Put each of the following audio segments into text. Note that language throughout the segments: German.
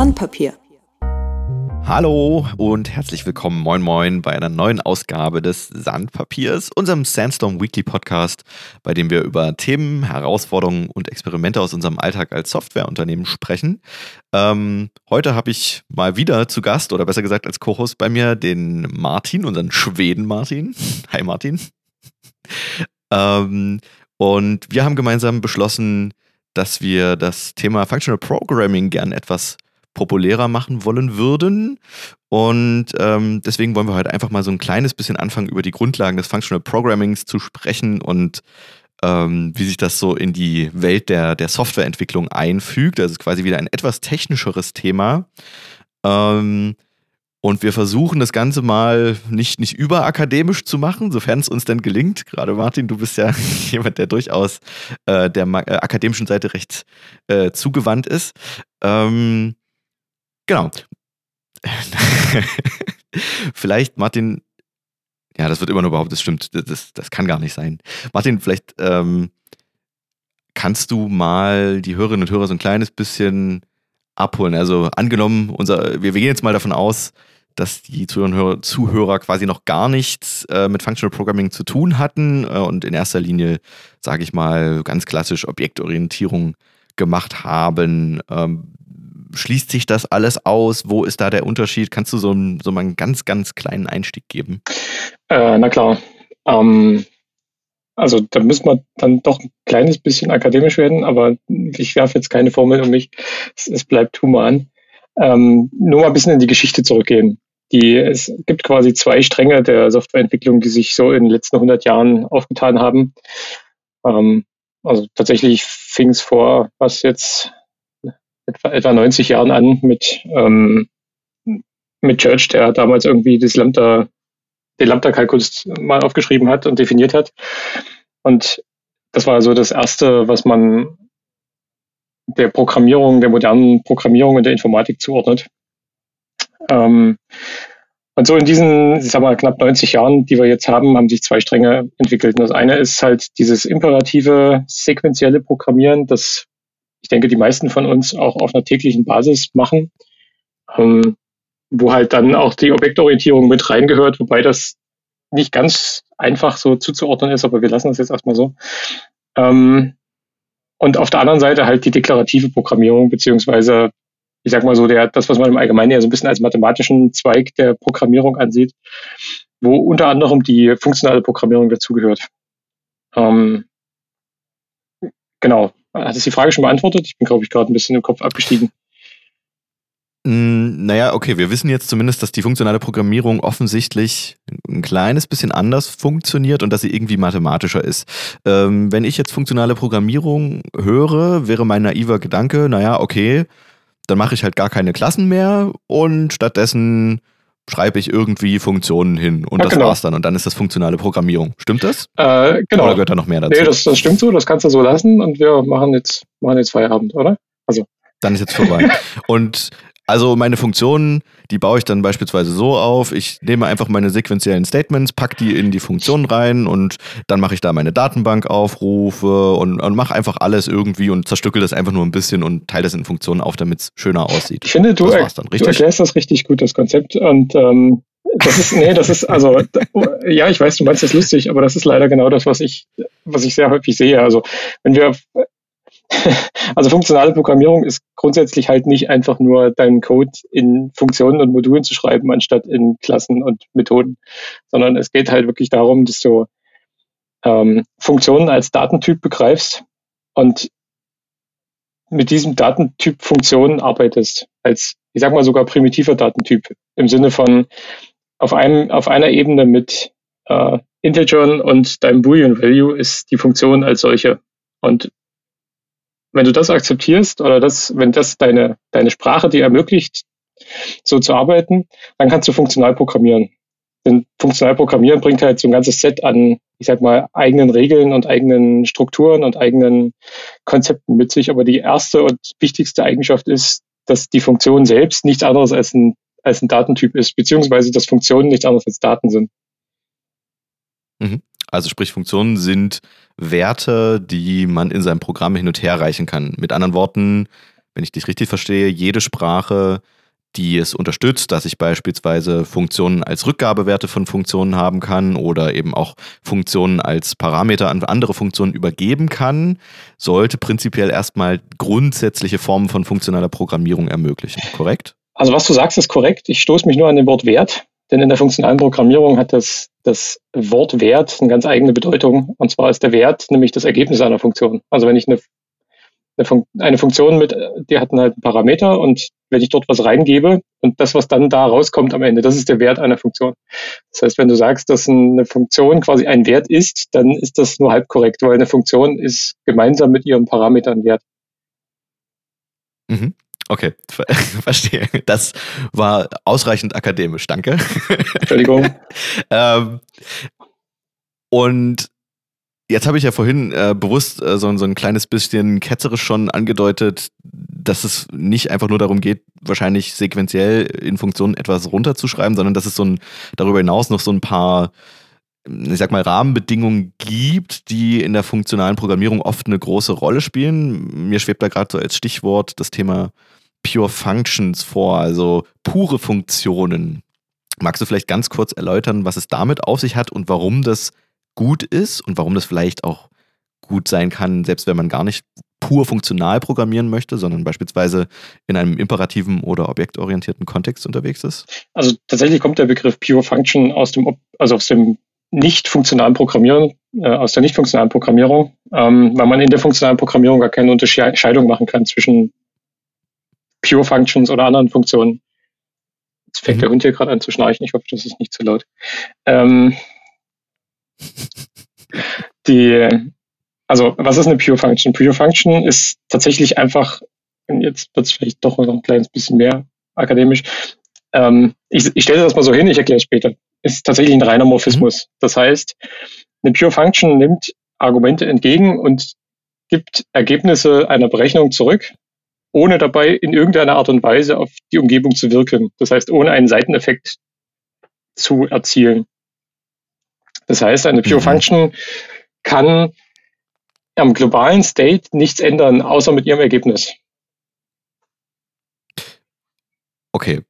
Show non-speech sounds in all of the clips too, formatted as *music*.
Sandpapier. Hallo und herzlich willkommen, moin moin, bei einer neuen Ausgabe des Sandpapiers, unserem Sandstorm Weekly Podcast, bei dem wir über Themen, Herausforderungen und Experimente aus unserem Alltag als Softwareunternehmen sprechen. Ähm, heute habe ich mal wieder zu Gast, oder besser gesagt als Co-Host bei mir, den Martin, unseren Schweden Martin. *laughs* Hi Martin. ähm, und wir haben gemeinsam beschlossen, dass wir das Thema Functional Programming gern etwas populärer machen wollen würden. Und ähm, deswegen wollen wir heute einfach mal so ein kleines bisschen anfangen, über die Grundlagen des Functional Programmings zu sprechen und ähm, wie sich das so in die Welt der, der Softwareentwicklung einfügt. Das ist quasi wieder ein etwas technischeres Thema. Ähm, und wir versuchen das Ganze mal nicht, nicht überakademisch zu machen, sofern es uns denn gelingt. Gerade Martin, du bist ja *laughs* jemand, der durchaus äh, der äh, akademischen Seite recht äh, zugewandt ist. Ähm, genau. *laughs* vielleicht, Martin, ja, das wird immer nur behauptet, das stimmt, das, das kann gar nicht sein. Martin, vielleicht ähm, kannst du mal die Hörerinnen und Hörer so ein kleines bisschen abholen. Also angenommen, unser, wir, wir gehen jetzt mal davon aus, dass die Zuhörer, Zuhörer quasi noch gar nichts äh, mit Functional Programming zu tun hatten äh, und in erster Linie, sage ich mal, ganz klassisch Objektorientierung gemacht haben. Ähm, schließt sich das alles aus? Wo ist da der Unterschied? Kannst du so, so mal einen ganz, ganz kleinen Einstieg geben? Äh, na klar. Ähm, also da müssen wir dann doch ein kleines bisschen akademisch werden, aber ich werfe jetzt keine Formel um mich. Es, es bleibt human. Ähm, nur mal ein bisschen in die Geschichte zurückgehen. Die, es gibt quasi zwei Stränge der Softwareentwicklung, die sich so in den letzten 100 Jahren aufgetan haben. Ähm, also tatsächlich fing es vor, was jetzt etwa, etwa 90 Jahren an mit, ähm, mit Church, der damals irgendwie das Lambda, den Lambda-Kalkulus mal aufgeschrieben hat und definiert hat. Und das war so das erste, was man der Programmierung, der modernen Programmierung in der Informatik zuordnet. Ähm, und so in diesen, ich sag mal, knapp 90 Jahren, die wir jetzt haben, haben sich zwei Stränge entwickelt. Und das eine ist halt dieses imperative, sequentielle Programmieren, das ich denke, die meisten von uns auch auf einer täglichen Basis machen, ähm, wo halt dann auch die Objektorientierung mit reingehört, wobei das nicht ganz einfach so zuzuordnen ist, aber wir lassen das jetzt erstmal so. Ähm, und auf der anderen Seite halt die deklarative Programmierung, beziehungsweise, ich sag mal so, der, das, was man im Allgemeinen ja so ein bisschen als mathematischen Zweig der Programmierung ansieht, wo unter anderem die funktionale Programmierung dazugehört. Ähm, genau. Hat es die Frage schon beantwortet? Ich bin, glaube ich, gerade ein bisschen im Kopf abgestiegen. Mm, naja, okay, wir wissen jetzt zumindest, dass die funktionale Programmierung offensichtlich ein kleines bisschen anders funktioniert und dass sie irgendwie mathematischer ist. Ähm, wenn ich jetzt funktionale Programmierung höre, wäre mein naiver Gedanke, naja, okay, dann mache ich halt gar keine Klassen mehr und stattdessen schreibe ich irgendwie Funktionen hin und ja, das genau. war's dann. Und dann ist das funktionale Programmierung. Stimmt das? Äh, genau. Oder gehört da noch mehr dazu? Nee, das, das stimmt so, das kannst du so lassen und wir machen jetzt, machen jetzt Feierabend, oder? Also. Dann ist jetzt vorbei. *laughs* und also meine Funktionen, die baue ich dann beispielsweise so auf. Ich nehme einfach meine sequenziellen Statements, packe die in die Funktion rein und dann mache ich da meine Datenbankaufrufe und, und mache einfach alles irgendwie und zerstückel das einfach nur ein bisschen und teile das in Funktionen auf, damit es schöner aussieht. Ich finde, du, er, du erklärst das richtig gut, das Konzept. Und ähm, das ist, nee, das ist, also, ja, ich weiß, du meinst das lustig, aber das ist leider genau das, was ich, was ich sehr häufig sehe. Also, wenn wir *laughs* also funktionale Programmierung ist grundsätzlich halt nicht einfach nur deinen Code in Funktionen und Modulen zu schreiben, anstatt in Klassen und Methoden, sondern es geht halt wirklich darum, dass du ähm, Funktionen als Datentyp begreifst und mit diesem Datentyp Funktionen arbeitest, als, ich sag mal sogar primitiver Datentyp, im Sinne von auf einem, auf einer Ebene mit äh, Integern und deinem Boolean Value ist die Funktion als solche. Und wenn du das akzeptierst oder das, wenn das deine, deine Sprache dir ermöglicht, so zu arbeiten, dann kannst du funktional programmieren. Denn funktional programmieren bringt halt so ein ganzes Set an, ich sag mal, eigenen Regeln und eigenen Strukturen und eigenen Konzepten mit sich. Aber die erste und wichtigste Eigenschaft ist, dass die Funktion selbst nichts anderes als ein, als ein Datentyp ist, beziehungsweise dass Funktionen nichts anderes als Daten sind. Mhm. Also sprich, Funktionen sind Werte, die man in seinem Programm hin und her reichen kann. Mit anderen Worten, wenn ich dich richtig verstehe, jede Sprache die es unterstützt, dass ich beispielsweise Funktionen als Rückgabewerte von Funktionen haben kann oder eben auch Funktionen als Parameter an andere Funktionen übergeben kann, sollte prinzipiell erstmal grundsätzliche Formen von funktionaler Programmierung ermöglichen, korrekt? Also was du sagst, ist korrekt. Ich stoße mich nur an dem Wort Wert, denn in der funktionalen Programmierung hat das, das Wort Wert eine ganz eigene Bedeutung. Und zwar ist der Wert nämlich das Ergebnis einer Funktion. Also wenn ich eine eine, Funktion mit, die hat halt einen Parameter und wenn ich dort was reingebe und das, was dann da rauskommt am Ende, das ist der Wert einer Funktion. Das heißt, wenn du sagst, dass eine Funktion quasi ein Wert ist, dann ist das nur halb korrekt, weil eine Funktion ist gemeinsam mit ihrem Parameter ein Wert. Mhm. Okay, *laughs* verstehe. Das war ausreichend akademisch, danke. Entschuldigung. *laughs* ähm, und Jetzt habe ich ja vorhin äh, bewusst äh, so, so ein kleines bisschen ketzerisch schon angedeutet, dass es nicht einfach nur darum geht, wahrscheinlich sequenziell in Funktionen etwas runterzuschreiben, sondern dass es so ein, darüber hinaus noch so ein paar, ich sag mal, Rahmenbedingungen gibt, die in der funktionalen Programmierung oft eine große Rolle spielen. Mir schwebt da gerade so als Stichwort das Thema Pure Functions vor, also pure Funktionen. Magst du vielleicht ganz kurz erläutern, was es damit auf sich hat und warum das gut ist und warum das vielleicht auch gut sein kann, selbst wenn man gar nicht pur funktional programmieren möchte, sondern beispielsweise in einem imperativen oder objektorientierten Kontext unterwegs ist? Also tatsächlich kommt der Begriff Pure Function aus dem, also aus dem nicht funktionalen Programmieren, äh, aus der nicht funktionalen Programmierung, ähm, weil man in der funktionalen Programmierung gar keine Unterscheidung machen kann zwischen Pure Functions oder anderen Funktionen. Jetzt fängt mhm. der Hund hier gerade an zu schnarchen. Ich hoffe, das ist nicht zu laut. Ähm, *laughs* die, also was ist eine Pure Function? Pure Function ist tatsächlich einfach, jetzt wird es vielleicht doch noch ein kleines bisschen mehr akademisch. Ähm, ich, ich stelle das mal so hin, ich erkläre es später. Ist tatsächlich ein reiner Morphismus. Mhm. Das heißt, eine Pure Function nimmt Argumente entgegen und gibt Ergebnisse einer Berechnung zurück, ohne dabei in irgendeiner Art und Weise auf die Umgebung zu wirken. Das heißt, ohne einen Seiteneffekt zu erzielen. Das heißt, eine Pure mhm. Function kann am globalen State nichts ändern, außer mit ihrem Ergebnis. Okay,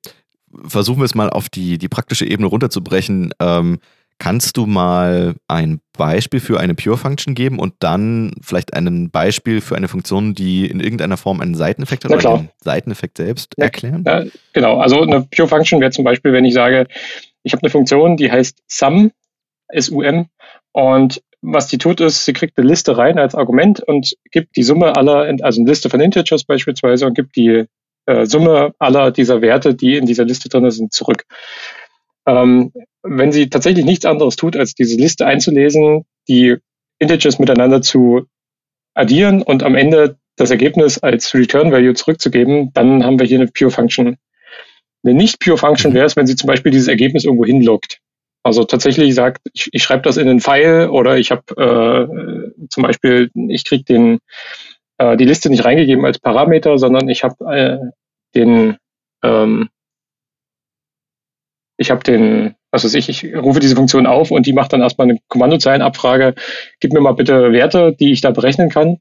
versuchen wir es mal auf die, die praktische Ebene runterzubrechen. Ähm, kannst du mal ein Beispiel für eine Pure Function geben und dann vielleicht ein Beispiel für eine Funktion, die in irgendeiner Form einen Seiteneffekt hat oder den Seiteneffekt selbst ja, erklären? Ja, genau, also eine Pure Function wäre zum Beispiel, wenn ich sage, ich habe eine Funktion, die heißt Sum SUM. Und was die tut, ist, sie kriegt eine Liste rein als Argument und gibt die Summe aller, also eine Liste von Integers beispielsweise und gibt die äh, Summe aller dieser Werte, die in dieser Liste drin sind, zurück. Ähm, wenn sie tatsächlich nichts anderes tut, als diese Liste einzulesen, die Integers miteinander zu addieren und am Ende das Ergebnis als Return Value zurückzugeben, dann haben wir hier eine Pure Function. Eine nicht Pure Function wäre es, wenn sie zum Beispiel dieses Ergebnis irgendwo hinloggt. Also tatsächlich sagt, ich, ich schreibe das in den File oder ich habe äh, zum Beispiel, ich kriege den äh, die Liste nicht reingegeben als Parameter, sondern ich habe äh, den ähm, ich habe den, was weiß ich, ich rufe diese Funktion auf und die macht dann erstmal eine Kommandozeilenabfrage, gib mir mal bitte Werte, die ich da berechnen kann.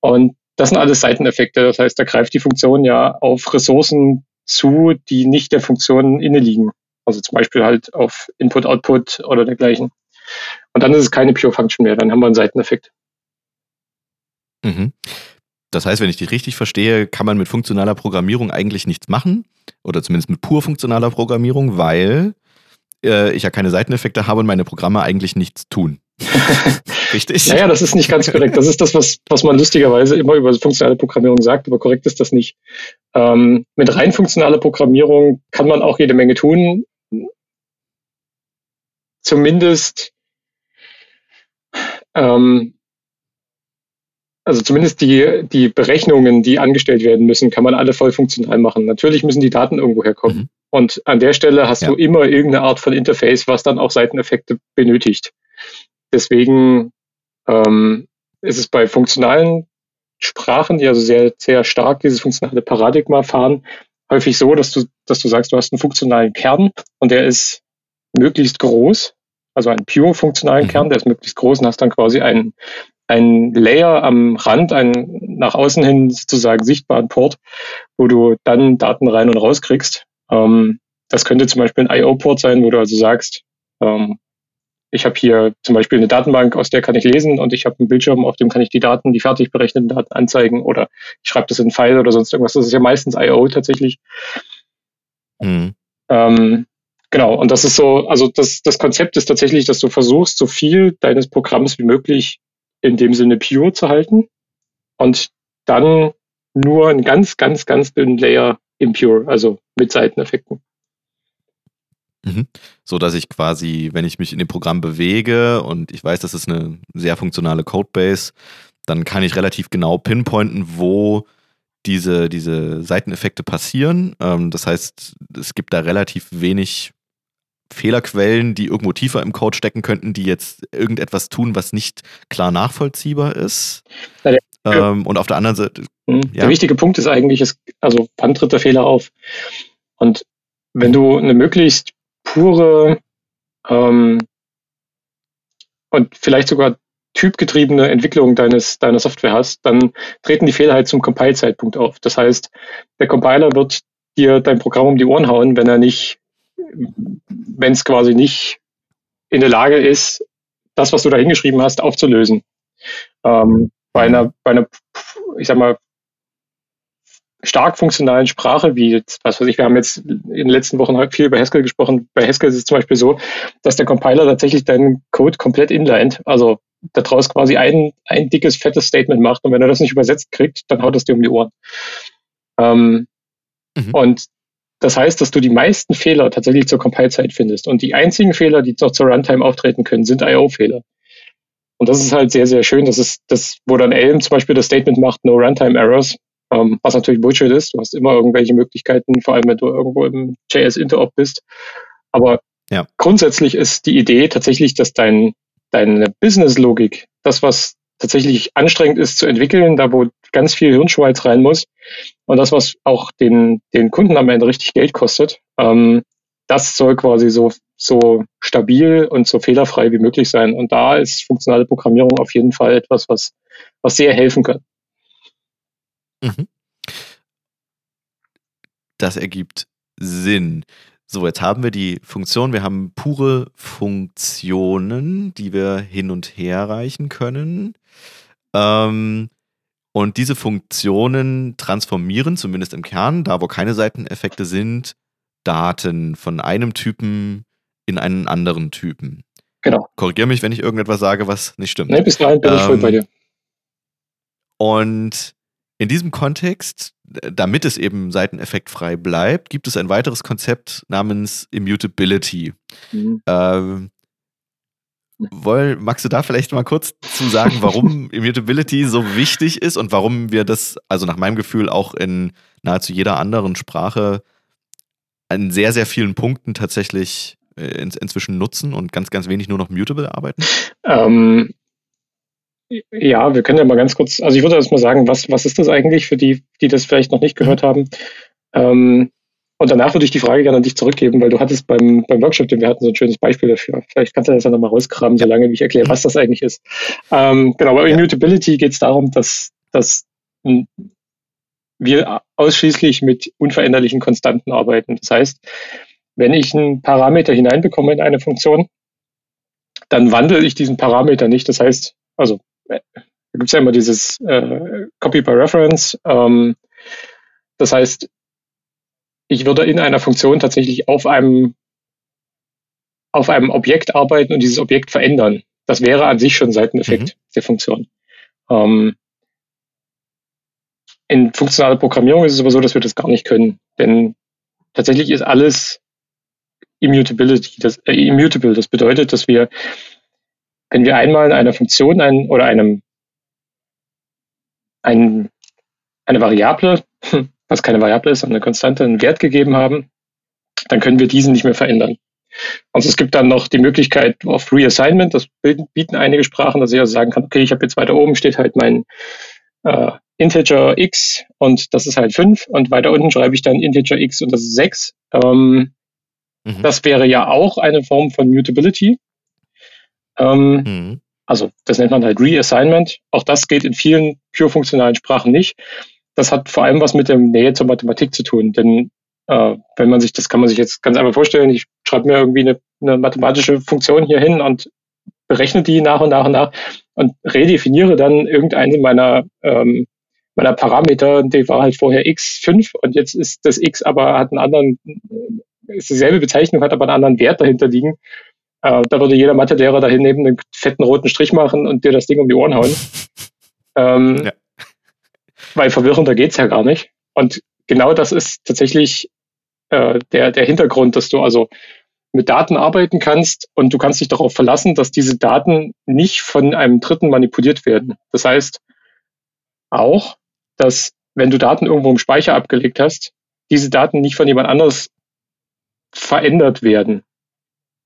Und das sind alles Seiteneffekte. Das heißt, da greift die Funktion ja auf Ressourcen zu, die nicht der Funktion inne liegen. Also zum Beispiel halt auf Input, Output oder dergleichen. Und dann ist es keine Pure Function mehr, dann haben wir einen Seiteneffekt. Mhm. Das heißt, wenn ich die richtig verstehe, kann man mit funktionaler Programmierung eigentlich nichts machen. Oder zumindest mit pur funktionaler Programmierung, weil äh, ich ja keine Seiteneffekte habe und meine Programme eigentlich nichts tun. *laughs* Richtig? naja, das ist nicht ganz korrekt. Das ist das, was, was man lustigerweise immer über funktionale Programmierung sagt, aber korrekt ist das nicht. Ähm, mit rein funktionaler Programmierung kann man auch jede Menge tun zumindest ähm, also zumindest die, die Berechnungen, die angestellt werden müssen, kann man alle voll funktional machen. Natürlich müssen die Daten irgendwo herkommen. Mhm. Und an der Stelle hast ja. du immer irgendeine Art von Interface, was dann auch Seiteneffekte benötigt. Deswegen ähm, ist es bei funktionalen Sprachen, die also sehr, sehr stark dieses funktionale Paradigma fahren, häufig so, dass du, dass du sagst, du hast einen funktionalen Kern und der ist möglichst groß, also einen pure funktionalen mhm. Kern, der ist möglichst groß und hast dann quasi einen, ein Layer am Rand, einen nach außen hin sozusagen sichtbaren Port, wo du dann Daten rein und raus kriegst. Ähm, das könnte zum Beispiel ein IO-Port sein, wo du also sagst, ähm, ich habe hier zum Beispiel eine Datenbank, aus der kann ich lesen und ich habe einen Bildschirm, auf dem kann ich die Daten, die fertig berechneten Daten anzeigen oder ich schreibe das in einen File oder sonst irgendwas. Das ist ja meistens IO tatsächlich. Mhm. Ähm, genau, und das ist so, also das, das Konzept ist tatsächlich, dass du versuchst, so viel deines Programms wie möglich in dem Sinne pure zu halten und dann nur einen ganz, ganz, ganz dünnen Layer impure, also mit Seiteneffekten. Mhm. So dass ich quasi, wenn ich mich in dem Programm bewege und ich weiß, das ist eine sehr funktionale Codebase, dann kann ich relativ genau pinpointen, wo diese, diese Seiteneffekte passieren. Ähm, das heißt, es gibt da relativ wenig Fehlerquellen, die irgendwo tiefer im Code stecken könnten, die jetzt irgendetwas tun, was nicht klar nachvollziehbar ist. Ja, der, ähm, und auf der anderen Seite. Ja. Der wichtige Punkt ist eigentlich, ist, also wann tritt der Fehler auf? Und wenn du eine möglichst pure ähm, und vielleicht sogar typgetriebene Entwicklung deines, deiner Software hast, dann treten die Fehler halt zum Compile-Zeitpunkt auf. Das heißt, der Compiler wird dir dein Programm um die Ohren hauen, wenn er nicht, wenn es quasi nicht in der Lage ist, das, was du da hingeschrieben hast, aufzulösen. Ähm, bei einer, bei einer, ich sag mal, stark funktionalen Sprache, wie jetzt, was weiß ich, wir haben jetzt in den letzten Wochen halt viel über Haskell gesprochen. Bei Haskell ist es zum Beispiel so, dass der Compiler tatsächlich deinen Code komplett inlined, also daraus quasi ein, ein dickes, fettes Statement macht und wenn er das nicht übersetzt kriegt, dann haut es dir um die Ohren. Ähm, mhm. Und das heißt, dass du die meisten Fehler tatsächlich zur Compile-Zeit findest. Und die einzigen Fehler, die noch zur Runtime auftreten können, sind I.O.-Fehler. Und das ist halt sehr, sehr schön. Das ist das, wo dann Elm zum Beispiel das Statement macht, no Runtime Errors. Ähm, was natürlich Bullshit ist. Du hast immer irgendwelche Möglichkeiten, vor allem wenn du irgendwo im JS Interop bist. Aber ja. grundsätzlich ist die Idee tatsächlich, dass dein, deine Business-Logik, das, was tatsächlich anstrengend ist zu entwickeln, da wo ganz viel Hirnschmalz rein muss und das, was auch den, den Kunden am Ende richtig Geld kostet, ähm, das soll quasi so, so stabil und so fehlerfrei wie möglich sein. Und da ist funktionale Programmierung auf jeden Fall etwas, was, was sehr helfen kann. Mhm. Das ergibt Sinn. So, jetzt haben wir die Funktion, wir haben pure Funktionen, die wir hin und her reichen können. Ähm, und diese Funktionen transformieren, zumindest im Kern, da wo keine Seiteneffekte sind, Daten von einem Typen in einen anderen Typen. Genau. Korrigiere mich, wenn ich irgendetwas sage, was nicht stimmt. Nee, bis dahin bin ähm, ich voll bei ähm, dir. Und in diesem Kontext, damit es eben seiteneffektfrei bleibt, gibt es ein weiteres Konzept namens Immutability. Mhm. Ähm, woll, magst du da vielleicht mal kurz zu sagen, warum *laughs* Immutability so wichtig ist und warum wir das, also nach meinem Gefühl, auch in nahezu jeder anderen Sprache an sehr, sehr vielen Punkten tatsächlich äh, in, inzwischen nutzen und ganz, ganz wenig nur noch mutable arbeiten? Ähm, ja, wir können ja mal ganz kurz, also ich würde erst mal sagen, was, was ist das eigentlich für die, die das vielleicht noch nicht gehört haben? Ähm, und danach würde ich die Frage gerne an dich zurückgeben, weil du hattest beim, beim Workshop, den wir hatten, so ein schönes Beispiel dafür. Vielleicht kannst du das ja nochmal rauskramen, solange ich erkläre, was das eigentlich ist. Ähm, genau, bei Immutability geht es darum, dass, dass wir ausschließlich mit unveränderlichen Konstanten arbeiten. Das heißt, wenn ich einen Parameter hineinbekomme in eine Funktion, dann wandle ich diesen Parameter nicht. Das heißt, also da gibt es ja immer dieses äh, Copy by Reference. Ähm, das heißt, ich würde in einer Funktion tatsächlich auf einem, auf einem Objekt arbeiten und dieses Objekt verändern. Das wäre an sich schon ein Seiteneffekt mhm. der Funktion. Ähm, in funktionaler Programmierung ist es aber so, dass wir das gar nicht können. Denn tatsächlich ist alles Immutability, das, äh, immutable. Das bedeutet, dass wir wenn wir einmal einer Funktion ein, oder einem ein, eine Variable, was keine Variable ist, sondern eine Konstante, einen Wert gegeben haben, dann können wir diesen nicht mehr verändern. Also es gibt dann noch die Möglichkeit auf Reassignment, das bieten einige Sprachen, dass ich also sagen kann, okay, ich habe jetzt weiter oben steht halt mein äh, Integer x und das ist halt 5 und weiter unten schreibe ich dann Integer x und das ist 6. Ähm, mhm. Das wäre ja auch eine Form von Mutability. Ähm, mhm. Also das nennt man halt Reassignment. Auch das geht in vielen pure funktionalen Sprachen nicht. Das hat vor allem was mit der Nähe zur Mathematik zu tun. Denn äh, wenn man sich, das kann man sich jetzt ganz einfach vorstellen, ich schreibe mir irgendwie eine, eine mathematische Funktion hier hin und berechne die nach und nach und nach und redefiniere dann irgendeine meiner, ähm, meiner Parameter, die war halt vorher x5 und jetzt ist das x aber hat einen anderen, ist dieselbe Bezeichnung, hat aber einen anderen Wert dahinter liegen. Äh, da würde jeder Mathelehrer da neben einen fetten roten Strich machen und dir das Ding um die Ohren hauen. *laughs* Ähm, ja. Weil verwirrender geht's ja gar nicht. Und genau das ist tatsächlich äh, der, der Hintergrund, dass du also mit Daten arbeiten kannst und du kannst dich darauf verlassen, dass diese Daten nicht von einem Dritten manipuliert werden. Das heißt auch, dass wenn du Daten irgendwo im Speicher abgelegt hast, diese Daten nicht von jemand anders verändert werden.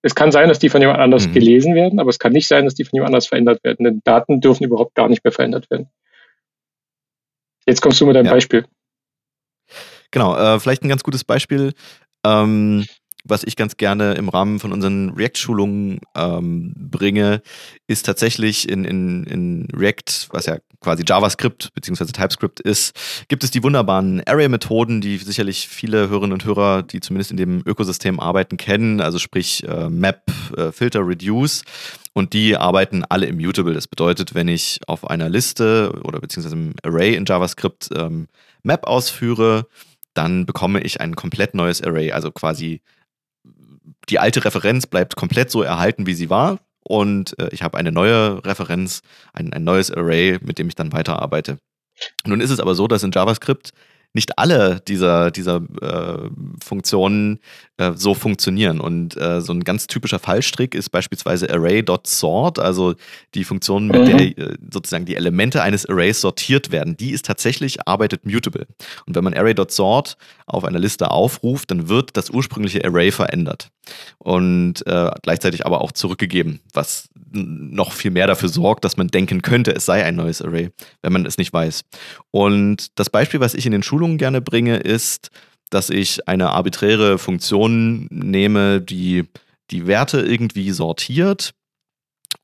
Es kann sein, dass die von jemand anders mhm. gelesen werden, aber es kann nicht sein, dass die von jemand anders verändert werden, denn Daten dürfen überhaupt gar nicht mehr verändert werden. Jetzt kommst du mit deinem ja. Beispiel. Genau, äh, vielleicht ein ganz gutes Beispiel. Ähm, was ich ganz gerne im Rahmen von unseren React-Schulungen ähm, bringe, ist tatsächlich in, in, in React, was ja quasi JavaScript bzw. TypeScript ist, gibt es die wunderbaren Array-Methoden, die sicherlich viele Hörerinnen und Hörer, die zumindest in dem Ökosystem arbeiten, kennen, also sprich äh, Map, äh, Filter, Reduce. Und die arbeiten alle immutable. Das bedeutet, wenn ich auf einer Liste oder beziehungsweise im Array in JavaScript ähm, Map ausführe, dann bekomme ich ein komplett neues Array, also quasi die alte Referenz bleibt komplett so erhalten, wie sie war. Und äh, ich habe eine neue Referenz, ein, ein neues Array, mit dem ich dann weiterarbeite. Nun ist es aber so, dass in JavaScript nicht alle dieser, dieser äh, Funktionen äh, so funktionieren. Und äh, so ein ganz typischer Fallstrick ist beispielsweise array.sort, also die Funktion, mit mhm. der äh, sozusagen die Elemente eines Arrays sortiert werden. Die ist tatsächlich arbeitet mutable. Und wenn man array.sort auf einer Liste aufruft, dann wird das ursprüngliche Array verändert und äh, gleichzeitig aber auch zurückgegeben, was noch viel mehr dafür sorgt, dass man denken könnte, es sei ein neues Array, wenn man es nicht weiß. Und das Beispiel, was ich in den Schulungen gerne bringe, ist, dass ich eine arbiträre Funktion nehme, die die Werte irgendwie sortiert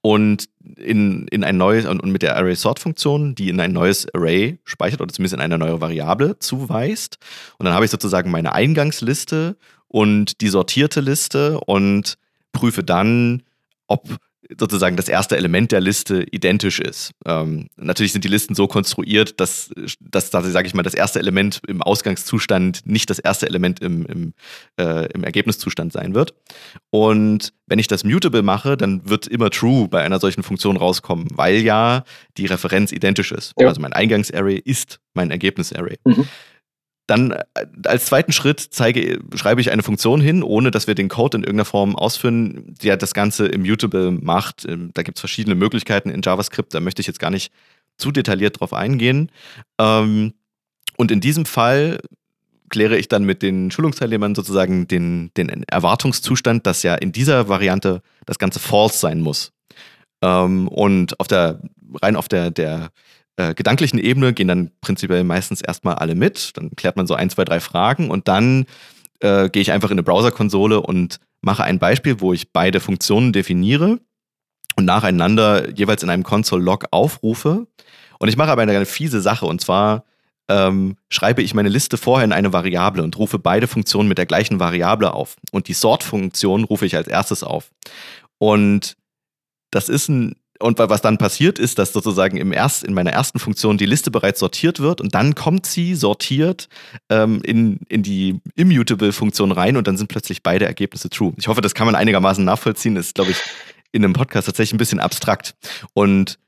und in, in ein neues und mit der Array-Sort-Funktion, die in ein neues Array speichert oder zumindest in eine neue Variable zuweist. Und dann habe ich sozusagen meine Eingangsliste und die sortierte Liste und prüfe dann, ob sozusagen das erste Element der Liste identisch ist. Ähm, natürlich sind die Listen so konstruiert, dass, dass sage ich mal, das erste Element im Ausgangszustand nicht das erste Element im, im, äh, im Ergebniszustand sein wird. Und wenn ich das mutable mache, dann wird immer true bei einer solchen Funktion rauskommen, weil ja die Referenz identisch ist. Ja. Also mein Eingangsarray ist mein Ergebnisarray. Mhm. Dann äh, als zweiten Schritt zeige, schreibe ich eine Funktion hin, ohne dass wir den Code in irgendeiner Form ausführen, die das Ganze immutable macht. Ähm, da gibt es verschiedene Möglichkeiten in JavaScript, da möchte ich jetzt gar nicht zu detailliert drauf eingehen. Ähm, und in diesem Fall kläre ich dann mit den Schulungsteilnehmern sozusagen den, den Erwartungszustand, dass ja in dieser Variante das Ganze false sein muss. Ähm, und auf der, rein auf der, der äh, gedanklichen Ebene gehen dann prinzipiell meistens erstmal alle mit. Dann klärt man so ein, zwei, drei Fragen und dann äh, gehe ich einfach in eine Browserkonsole und mache ein Beispiel, wo ich beide Funktionen definiere und nacheinander jeweils in einem Console-Log aufrufe. Und ich mache aber eine, eine fiese Sache und zwar ähm, schreibe ich meine Liste vorher in eine Variable und rufe beide Funktionen mit der gleichen Variable auf. Und die Sort-Funktion rufe ich als erstes auf. Und das ist ein und was dann passiert ist, dass sozusagen im erst, in meiner ersten Funktion die Liste bereits sortiert wird und dann kommt sie sortiert ähm, in, in die Immutable-Funktion rein und dann sind plötzlich beide Ergebnisse true. Ich hoffe, das kann man einigermaßen nachvollziehen. Ist, glaube ich, in einem Podcast tatsächlich ein bisschen abstrakt. Und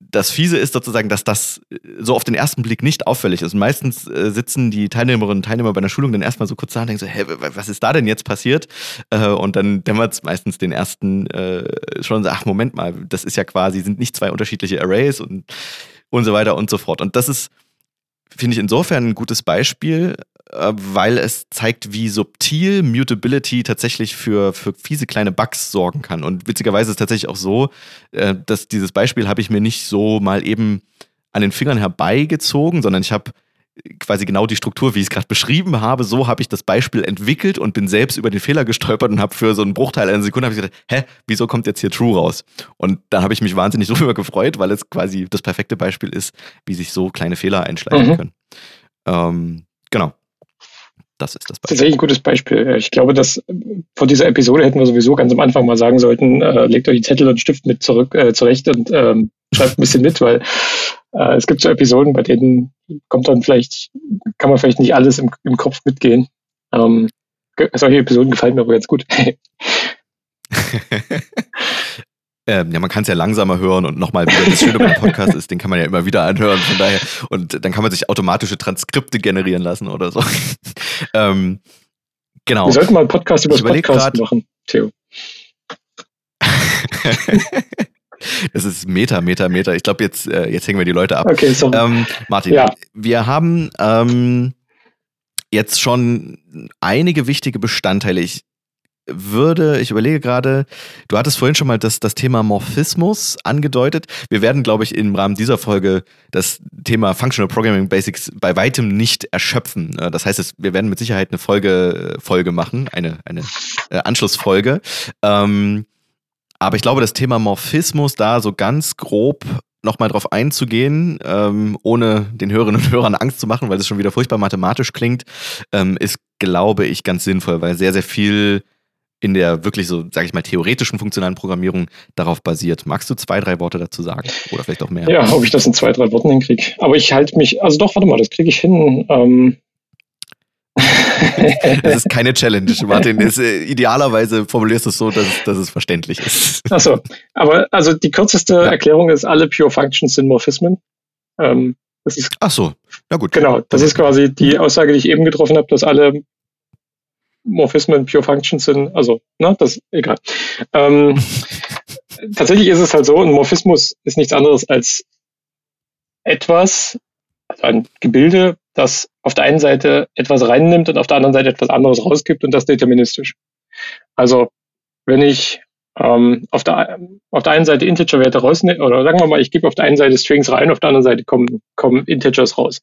das Fiese ist sozusagen, dass das äh, so auf den ersten Blick nicht auffällig ist. Und meistens äh, sitzen die Teilnehmerinnen und Teilnehmer bei einer Schulung dann erstmal so kurz da und denken so, hä, was ist da denn jetzt passiert? Äh, und dann dämmert es meistens den ersten äh, schon so, ach, Moment mal, das ist ja quasi, sind nicht zwei unterschiedliche Arrays und, und so weiter und so fort. Und das ist, finde ich insofern ein gutes Beispiel, äh, weil es zeigt, wie subtil Mutability tatsächlich für, für fiese kleine Bugs sorgen kann. Und witzigerweise ist es tatsächlich auch so, äh, dass dieses Beispiel habe ich mir nicht so mal eben an den Fingern herbeigezogen, sondern ich habe quasi genau die Struktur, wie ich es gerade beschrieben habe. So habe ich das Beispiel entwickelt und bin selbst über den Fehler gestolpert und habe für so einen Bruchteil einer Sekunde ich gedacht, hä, wieso kommt jetzt hier True raus? Und da habe ich mich wahnsinnig *laughs* darüber gefreut, weil es quasi das perfekte Beispiel ist, wie sich so kleine Fehler einschleichen mhm. können. Ähm, genau. Das ist das Beispiel. Tatsächlich ein gutes Beispiel. Ich glaube, dass vor dieser Episode hätten wir sowieso ganz am Anfang mal sagen sollten, äh, legt euch die Zettel und Stift mit zurück äh, zurecht und ähm, schreibt ein bisschen mit, weil äh, es gibt so Episoden, bei denen kommt dann vielleicht, kann man vielleicht nicht alles im, im Kopf mitgehen. Ähm, solche Episoden gefallen mir aber ganz gut. *laughs* *laughs* Ähm, ja, man kann es ja langsamer hören und nochmal wieder das Schöne beim Podcast ist, den kann man ja immer wieder anhören, von daher. Und dann kann man sich automatische Transkripte generieren lassen oder so. *laughs* ähm, genau. Wir sollten mal einen Podcast über das Podcast grad, machen, Theo. *laughs* das ist Meta, Meta, Meta. Ich glaube, jetzt, äh, jetzt hängen wir die Leute ab. Okay, sorry. Ähm, Martin, ja. wir haben ähm, jetzt schon einige wichtige Bestandteile. Ich würde, ich überlege gerade, du hattest vorhin schon mal das, das Thema Morphismus angedeutet. Wir werden, glaube ich, im Rahmen dieser Folge das Thema Functional Programming Basics bei weitem nicht erschöpfen. Äh, das heißt, wir werden mit Sicherheit eine Folge, Folge machen, eine, eine äh, Anschlussfolge. Ähm, aber ich glaube, das Thema Morphismus da so ganz grob nochmal drauf einzugehen, ähm, ohne den Hörerinnen und Hörern Angst zu machen, weil es schon wieder furchtbar mathematisch klingt, ähm, ist, glaube ich, ganz sinnvoll, weil sehr, sehr viel in der wirklich so, sage ich mal, theoretischen funktionalen Programmierung darauf basiert. Magst du zwei, drei Worte dazu sagen? Oder vielleicht auch mehr? Ja, ob ich das in zwei, drei Worten hinkriege. Aber ich halte mich, also doch, warte mal, das kriege ich hin. Ähm. *laughs* das ist keine Challenge, Martin. Das, äh, idealerweise formulierst du es so, dass, dass es verständlich ist. Achso, aber also die kürzeste ja. Erklärung ist, alle Pure Functions sind Morphismen. Ähm, das ist, Ach so, ja gut. Genau, das ist quasi die Aussage, die ich eben getroffen habe, dass alle Morphismen Pure Functions sind. Also, na, das ist egal. Ähm, *laughs* tatsächlich ist es halt so, ein Morphismus ist nichts anderes als etwas, also ein Gebilde, das auf der einen Seite etwas reinnimmt und auf der anderen Seite etwas anderes rausgibt und das deterministisch. Also, wenn ich ähm, auf, der, auf der einen Seite Integer-Werte rausnehme, oder sagen wir mal, ich gebe auf der einen Seite Strings rein, auf der anderen Seite kommen, kommen Integers raus.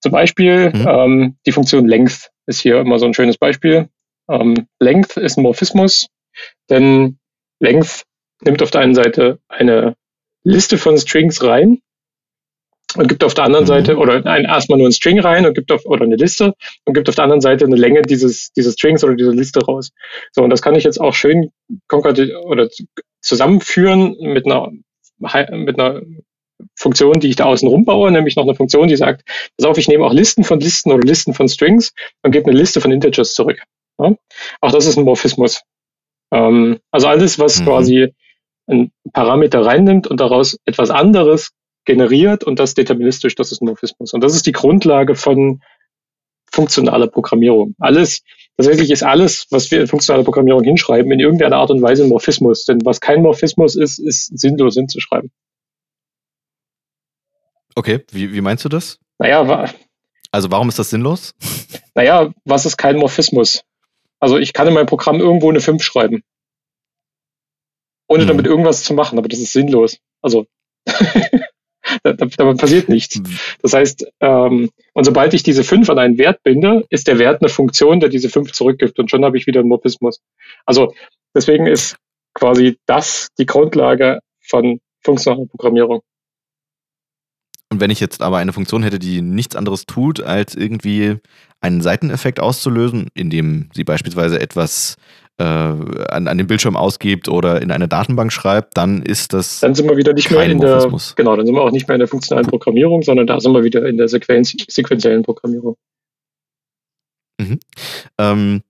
Zum Beispiel mhm. ähm, die Funktion Length ist hier immer so ein schönes Beispiel. Ähm, Length ist ein Morphismus, denn Length nimmt auf der einen Seite eine Liste von Strings rein und gibt auf der anderen mhm. Seite oder ein, erstmal nur ein String rein und gibt auf oder eine Liste und gibt auf der anderen Seite eine Länge dieses dieses Strings oder dieser Liste raus. So und das kann ich jetzt auch schön oder zusammenführen mit einer mit einer Funktion, die ich da außen rum baue, nämlich noch eine Funktion, die sagt, pass auf, ich nehme auch Listen von Listen oder Listen von Strings und gebe eine Liste von Integers zurück. Ja? Auch das ist ein Morphismus. Ähm, also alles, was mhm. quasi ein Parameter reinnimmt und daraus etwas anderes generiert und das deterministisch, das ist ein Morphismus. Und das ist die Grundlage von funktionaler Programmierung. Alles, tatsächlich ist alles, was wir in funktionaler Programmierung hinschreiben, in irgendeiner Art und Weise ein Morphismus. Denn was kein Morphismus ist, ist sinnlos hinzuschreiben. Okay, wie, wie meinst du das? Naja, wa also warum ist das sinnlos? *laughs* Naja, was ist kein Morphismus? Also ich kann in meinem Programm irgendwo eine 5 schreiben. Ohne hm. damit irgendwas zu machen, aber das ist sinnlos. Also *laughs* da, passiert nichts. Das heißt, ähm, und sobald ich diese 5 an einen Wert binde, ist der Wert eine Funktion, der diese 5 zurückgibt und schon habe ich wieder einen Morphismus. Also deswegen ist quasi das die Grundlage von funktionaler Programmierung. Und wenn ich jetzt aber eine Funktion hätte, die nichts anderes tut, als irgendwie einen Seiteneffekt auszulösen, indem sie beispielsweise etwas äh, an, an den Bildschirm ausgibt oder in eine Datenbank schreibt, dann ist das. Dann sind wir wieder nicht mehr in der. Genau, dann sind wir auch nicht mehr in der funktionalen Programmierung, sondern da sind wir wieder in der Sequenz, sequenziellen Programmierung. Mhm. Ähm,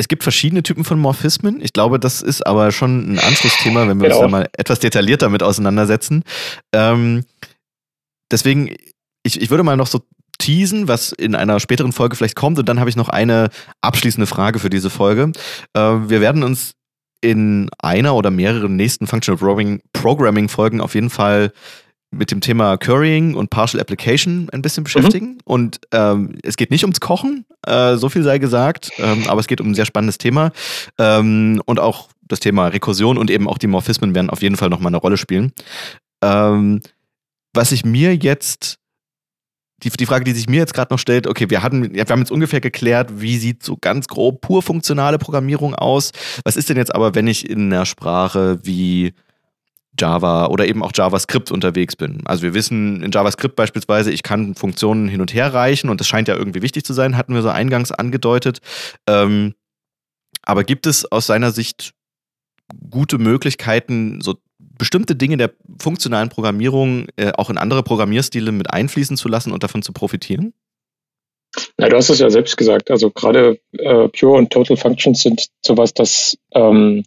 es gibt verschiedene Typen von Morphismen. Ich glaube, das ist aber schon ein Anschlussthema, wenn wir genau. uns da mal etwas detaillierter damit auseinandersetzen. Ähm, deswegen, ich, ich würde mal noch so teasen, was in einer späteren Folge vielleicht kommt. Und dann habe ich noch eine abschließende Frage für diese Folge. Äh, wir werden uns in einer oder mehreren nächsten Functional Programming, Folgen auf jeden Fall mit dem Thema Currying und Partial Application ein bisschen beschäftigen. Mhm. Und ähm, es geht nicht ums Kochen, äh, so viel sei gesagt, ähm, aber es geht um ein sehr spannendes Thema. Ähm, und auch das Thema Rekursion und eben auch die Morphismen werden auf jeden Fall nochmal eine Rolle spielen. Ähm, was ich mir jetzt die, die Frage, die sich mir jetzt gerade noch stellt, okay, wir hatten, wir haben jetzt ungefähr geklärt, wie sieht so ganz grob pur funktionale Programmierung aus. Was ist denn jetzt aber, wenn ich in einer Sprache wie Java oder eben auch JavaScript unterwegs bin. Also wir wissen in JavaScript beispielsweise, ich kann Funktionen hin und her reichen und das scheint ja irgendwie wichtig zu sein, hatten wir so eingangs angedeutet. Ähm, aber gibt es aus seiner Sicht gute Möglichkeiten, so bestimmte Dinge der funktionalen Programmierung äh, auch in andere Programmierstile mit einfließen zu lassen und davon zu profitieren? Na, du hast es ja selbst gesagt. Also gerade äh, Pure und Total Functions sind sowas, das ähm,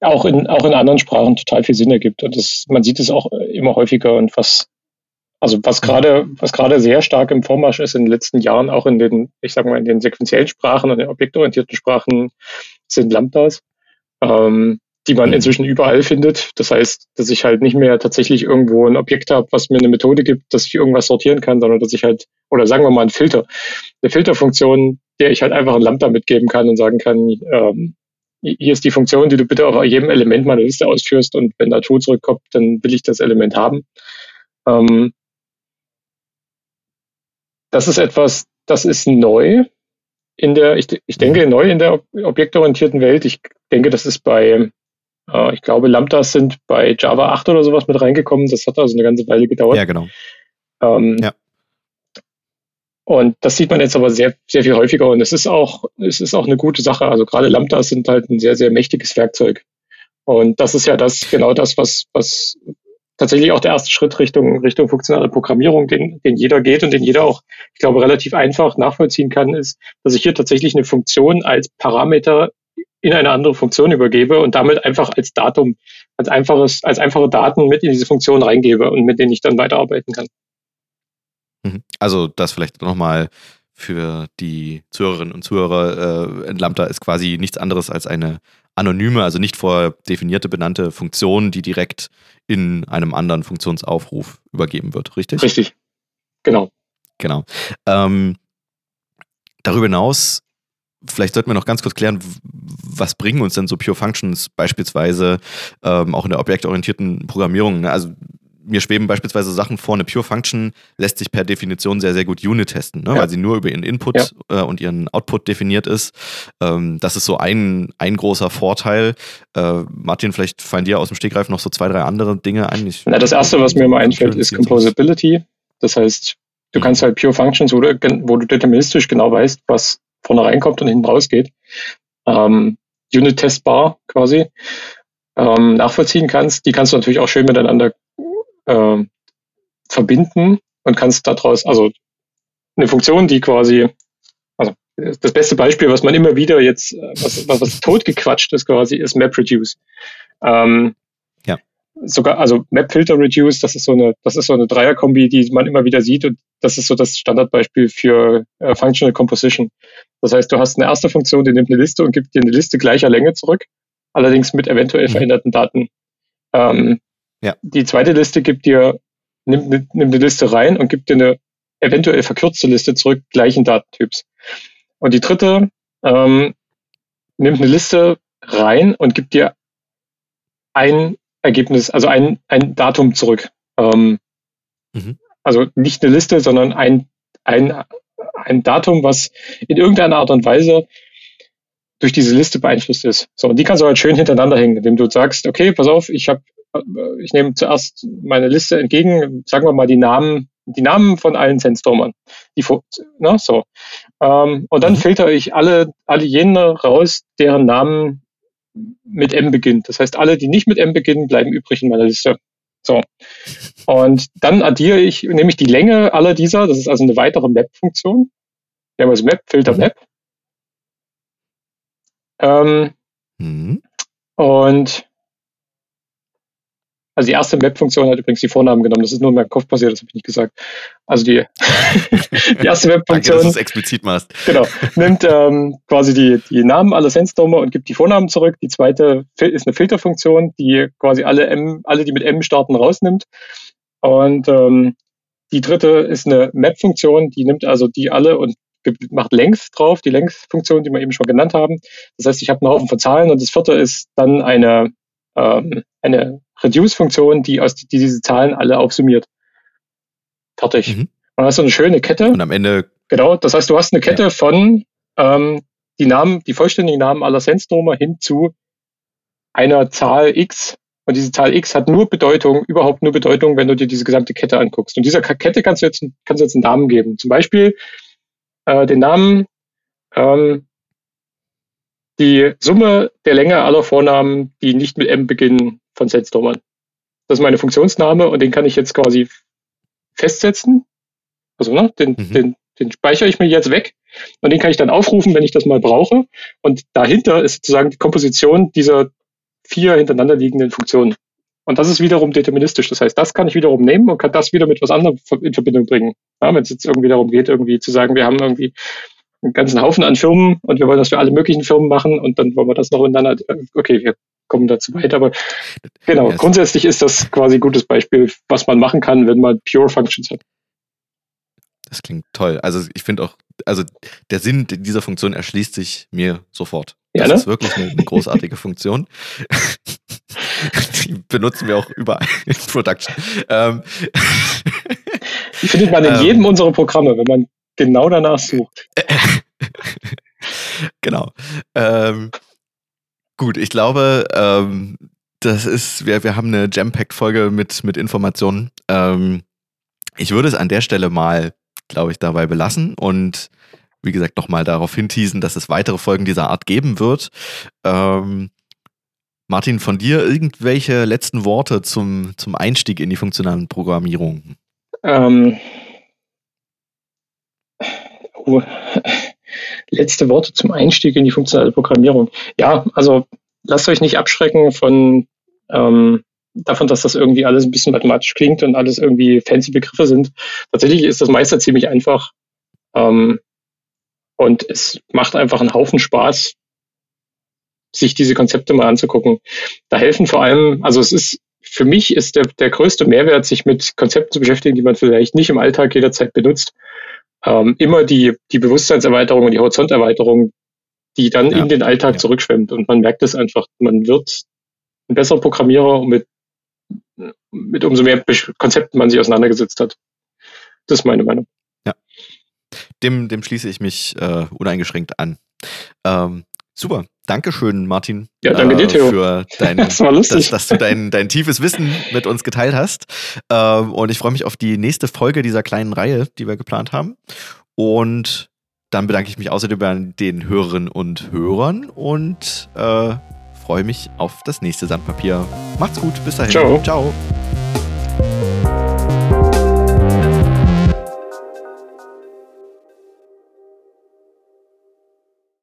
auch in, auch in anderen Sprachen total viel Sinn ergibt. Und das, man sieht es auch immer häufiger und was, also was gerade, was gerade sehr stark im Vormarsch ist in den letzten Jahren, auch in den, ich sag mal, in den sequenziellen Sprachen und den objektorientierten Sprachen sind Lambdas, ähm, die man mhm. inzwischen überall findet. Das heißt, dass ich halt nicht mehr tatsächlich irgendwo ein Objekt habe, was mir eine Methode gibt, dass ich irgendwas sortieren kann, sondern dass ich halt, oder sagen wir mal einen Filter, eine Filterfunktion, der ich halt einfach ein Lambda mitgeben kann und sagen kann, ähm, hier ist die Funktion, die du bitte auf jedem Element meiner Liste ausführst und wenn da True zurückkommt, dann will ich das Element haben. Ähm, das ist etwas, das ist neu in der, ich, ich denke neu in der objektorientierten Welt. Ich denke, das ist bei, äh, ich glaube, Lambdas sind bei Java 8 oder sowas mit reingekommen. Das hat also eine ganze Weile gedauert. Ja, genau. Ähm, ja. Und das sieht man jetzt aber sehr, sehr viel häufiger und es ist auch, es ist auch eine gute Sache. Also gerade Lambdas sind halt ein sehr, sehr mächtiges Werkzeug. Und das ist ja das, genau das, was, was tatsächlich auch der erste Schritt Richtung, Richtung funktionale Programmierung, den, den jeder geht und den jeder auch, ich glaube, relativ einfach nachvollziehen kann, ist, dass ich hier tatsächlich eine Funktion als Parameter in eine andere Funktion übergebe und damit einfach als Datum, als einfaches, als einfache Daten mit in diese Funktion reingebe und mit denen ich dann weiterarbeiten kann. Mhm. Also das vielleicht nochmal für die Zuhörerinnen und Zuhörer, äh, Lambda ist quasi nichts anderes als eine anonyme, also nicht vordefinierte benannte Funktion, die direkt in einem anderen Funktionsaufruf übergeben wird, richtig? Richtig, genau. Genau. Ähm, darüber hinaus, vielleicht sollten wir noch ganz kurz klären, was bringen uns denn so Pure Functions beispielsweise ähm, auch in der objektorientierten Programmierung? Ne? Also mir schweben beispielsweise Sachen vor, eine Pure Function lässt sich per Definition sehr, sehr gut Unit testen, ne? ja. weil sie nur über ihren Input ja. äh, und ihren Output definiert ist. Ähm, das ist so ein, ein großer Vorteil. Äh, Martin, vielleicht fallen dir aus dem Stegreif noch so zwei, drei andere Dinge ein. Ich, Na, das erste, was mir immer einfällt, ist Composability. Das heißt, du mhm. kannst halt Pure Functions, wo du, wo du deterministisch genau weißt, was vorne reinkommt und hinten rausgeht. Ähm, Unit-Testbar quasi. Ähm, nachvollziehen kannst. Die kannst du natürlich auch schön miteinander äh, verbinden und kannst daraus, also eine Funktion, die quasi, also das beste Beispiel, was man immer wieder jetzt, äh, was, was, was totgequatscht ist quasi, ist MapReduce. Ähm. Sogar, also MapFilterReduce, das ist so eine, das ist so eine Dreierkombi, die man immer wieder sieht und das ist so das Standardbeispiel für äh, Functional Composition. Das heißt, du hast eine erste Funktion, die nimmt eine Liste und gibt dir eine Liste gleicher Länge zurück, allerdings mit eventuell mhm. veränderten Daten. Ähm, ja. Die zweite Liste gibt dir, nimmt, nimmt eine Liste rein und gibt dir eine eventuell verkürzte Liste zurück, gleichen Datentyps. Und die dritte ähm, nimmt eine Liste rein und gibt dir ein Ergebnis, also ein, ein Datum zurück. Ähm, mhm. Also nicht eine Liste, sondern ein, ein, ein Datum, was in irgendeiner Art und Weise durch diese Liste beeinflusst ist. So, und die kannst du halt schön hintereinander hängen, indem du sagst, okay, pass auf, ich habe ich nehme zuerst meine Liste entgegen, sagen wir mal die Namen, die Namen von allen Sandstormern. Die, ne, so. Ähm, und dann mhm. filtere ich alle, alle jene raus, deren Namen mit M beginnt. Das heißt, alle, die nicht mit M beginnen, bleiben übrig in meiner Liste. So. Und dann addiere ich, nehme ich die Länge aller dieser, das ist also eine weitere Map-Funktion. Wir haben also Map, Filter, mhm. Map. Ähm, mhm. Und also die erste Map-Funktion hat übrigens die Vornamen genommen. Das ist nur in meinem Kopf passiert, das habe ich nicht gesagt. Also die, *laughs* die erste Map-Funktion. Danke, dass du es explizit machst. Genau. Nimmt ähm, quasi die, die Namen aller Sandstormer und gibt die Vornamen zurück. Die zweite ist eine Filterfunktion, die quasi alle M, alle, die mit M starten, rausnimmt. Und ähm, die dritte ist eine Map-Funktion, die nimmt also die alle und macht Length drauf, die Length-Funktion, die wir eben schon genannt haben. Das heißt, ich habe einen Haufen von Zahlen und das vierte ist dann eine, ähm, eine Reduce-Funktion, die, aus, die diese Zahlen alle aufsummiert. Fertig. Mhm. Dann hast du eine schöne Kette. Und am Ende. Genau, das heißt, du hast eine Kette ja. von ähm, die Namen, die vollständigen Namen aller Sandstormer hin zu einer Zahl X. Und diese Zahl X hat nur Bedeutung, überhaupt nur Bedeutung, wenn du dir diese gesamte Kette anguckst. Und dieser Kette kannst du jetzt, kannst du jetzt einen Namen geben. Zum Beispiel äh, den Namen ähm, die Summe der Länge aller Vornamen, die nicht mit M beginnen, von Sandstormern. Das ist meine Funktionsname und den kann ich jetzt quasi festsetzen. Also, ne, den, mhm. den, den speichere ich mir jetzt weg und den kann ich dann aufrufen, wenn ich das mal brauche. Und dahinter ist sozusagen die Komposition dieser vier hintereinander liegenden Funktionen. Und das ist wiederum deterministisch. Das heißt, das kann ich wiederum nehmen und kann das wieder mit was anderem in Verbindung bringen. Ja, wenn es jetzt irgendwie darum geht, irgendwie zu sagen, wir haben irgendwie einen ganzen Haufen an Firmen und wir wollen das für alle möglichen Firmen machen und dann wollen wir das noch untereinander, okay, wir kommen dazu weiter, aber genau, yes. grundsätzlich ist das quasi ein gutes Beispiel, was man machen kann, wenn man Pure Functions hat. Das klingt toll. Also ich finde auch, also der Sinn dieser Funktion erschließt sich mir sofort. Das ja, ne? ist wirklich eine, eine großartige Funktion. *laughs* Die benutzen wir auch überall *laughs* in Production. Ähm. Die findet man in ähm. jedem unserer Programme, wenn man genau danach sucht. *laughs* genau. Ähm, gut, ich glaube, ähm, das ist, wir, wir haben eine Jam-Packed-Folge mit, mit Informationen. Ähm, ich würde es an der Stelle mal, glaube ich, dabei belassen und wie gesagt, nochmal darauf hinteasen, dass es weitere Folgen dieser Art geben wird. Ähm, Martin, von dir irgendwelche letzten Worte zum, zum Einstieg in die funktionalen Programmierung? Ähm, oh, letzte Worte zum Einstieg in die funktionale Programmierung. Ja, also lasst euch nicht abschrecken von ähm, davon, dass das irgendwie alles ein bisschen mathematisch klingt und alles irgendwie fancy Begriffe sind. Tatsächlich ist das meiste ziemlich einfach. Ähm, und es macht einfach einen Haufen Spaß, sich diese Konzepte mal anzugucken. Da helfen vor allem, also es ist, für mich ist der, der größte Mehrwert, sich mit Konzepten zu beschäftigen, die man vielleicht nicht im Alltag jederzeit benutzt, ähm, immer die, die Bewusstseinserweiterung und die Horizonterweiterung, die dann ja. in den Alltag ja. zurückschwemmt. Und man merkt es einfach, man wird ein besserer Programmierer und mit, mit umso mehr Konzepten man sich auseinandergesetzt hat. Das ist meine Meinung dem, dem schließe ich mich äh, uneingeschränkt an. Ähm, super. Dankeschön, Martin. Ja, danke dir, äh, Theo. Für dein, *laughs* das war lustig. Dass, dass, du dein, dein tiefes Wissen mit uns geteilt hast. Ähm, und ich freue mich auf die nächste Folge dieser kleinen Reihe, die wir geplant haben. Und dann bedanke ich mich außerdem bei den Hörerinnen und Hörern und äh, freue mich auf das nächste Sandpapier. Macht's gut, bis dahin. Ciao. Ciao.